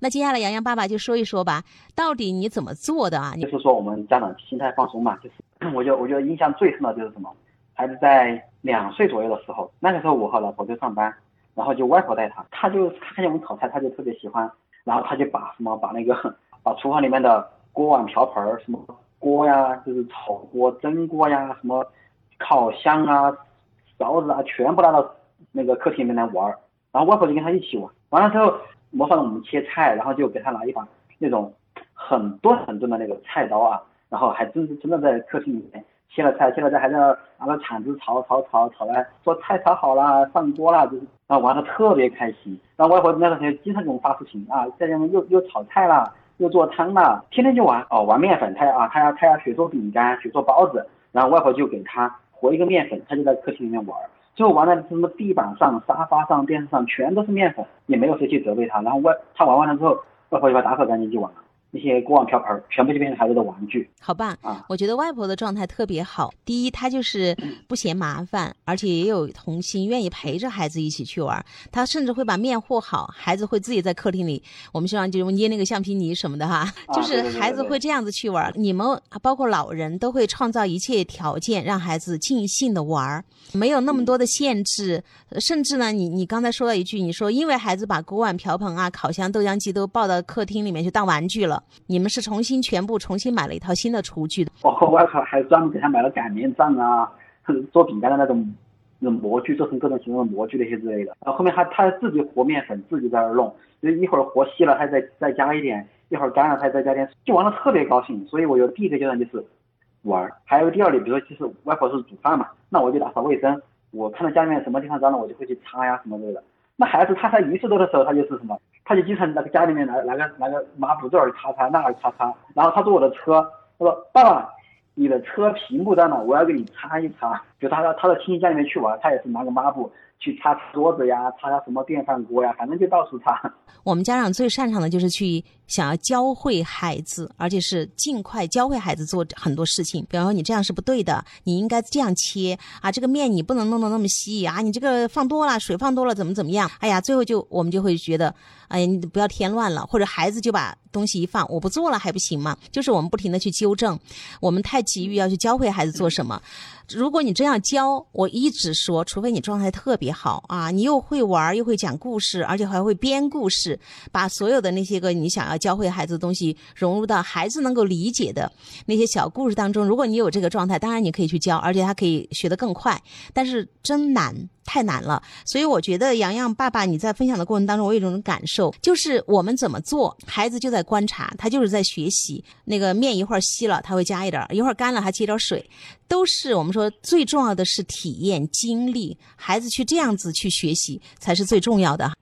那接下来洋洋爸爸就说一说吧，到底你怎么做的啊？就是说我们家长心态放松嘛，就是 我觉得我觉得印象最深的就是什么，孩子在两岁左右的时候，那个时候我和老婆就上班，然后就外婆带他，他就看见我们炒菜，他就特别喜欢，然后他就把什么把那个把厨房里面的锅碗瓢盆儿什么锅呀，就是炒锅、蒸锅呀，什么烤箱啊、勺子啊，全部拿到那个客厅里面来玩儿，然后外婆就跟他一起玩，完了之后。模仿我们切菜，然后就给他拿一把那种很钝很钝的那个菜刀啊，然后还真真的在客厅里面切了菜，切了菜还在那拿着铲子炒炒炒炒来，说菜炒好了，上锅了，就是然后玩的特别开心。然后外婆那个时候经常给我们发视频啊，在家又又炒菜了，又做汤了，天天就玩哦，玩面粉，他要啊他要他要学做饼干，学做包子，然后外婆就给他和一个面粉，他就在客厅里面玩。最后玩在什么地板上、沙发上、电视上全都是面粉，也没有谁去责备他。然后外他玩完了之后，外婆就把打扫干净就完了。那些锅碗瓢盆全部就变成孩子的玩具，好棒啊！我觉得外婆的状态特别好。第一，她就是不嫌麻烦，而且也有童心，愿意陪着孩子一起去玩。她甚至会把面和好，孩子会自己在客厅里，我们希望就捏那个橡皮泥什么的哈，就是孩子会这样子去玩。你们包括老人都会创造一切条件，让孩子尽兴的玩，没有那么多的限制。甚至呢，你你刚才说了一句，你说因为孩子把锅碗瓢盆啊、烤箱、豆浆机都抱到客厅里面去当玩具了。你们是重新全部重新买了一套新的厨具的，包括外头还专门给他买了擀面杖啊，做饼干的那种那种模具，做成各种形状的模具那些之类的。然后后面他他自己和面粉，自己在那儿弄，就一会儿和稀了，他再再加一点；一会儿干了，他再加点，就玩的特别高兴。所以我觉得第一个阶段就是玩，还有第二点，比如说就是外婆是煮饭嘛，那我就打扫卫生，我看到家里面什么地方脏了，我就会去擦呀什么之类的。那孩子他才一岁多的时候，他就是什么？他就经常那个家里面拿拿个拿个抹布这儿擦擦那儿擦擦，然后他坐我的车，他说爸爸，你的车屏幕在哪，我要给你擦一擦。就他到他到亲戚家里面去玩，他也是拿个抹布。去擦桌子呀，擦擦什么电饭锅呀，反正就到处擦。我们家长最擅长的就是去想要教会孩子，而且是尽快教会孩子做很多事情。比方说，你这样是不对的，你应该这样切啊。这个面你不能弄得那么稀啊，你这个放多了，水放多了，怎么怎么样？哎呀，最后就我们就会觉得，哎呀，你不要添乱了。或者孩子就把东西一放，我不做了还不行吗？就是我们不停的去纠正，我们太急于要去教会孩子做什么。如果你这样教，我一直说，除非你状态特别好啊，你又会玩又会讲故事，而且还会编故事，把所有的那些个你想要教会孩子的东西融入到孩子能够理解的那些小故事当中。如果你有这个状态，当然你可以去教，而且他可以学得更快。但是真难。太难了，所以我觉得洋洋爸爸你在分享的过程当中，我有一种感受，就是我们怎么做，孩子就在观察，他就是在学习。那个面一会儿稀了，他会加一点；一会儿干了，还接点水，都是我们说最重要的是体验经历，孩子去这样子去学习才是最重要的。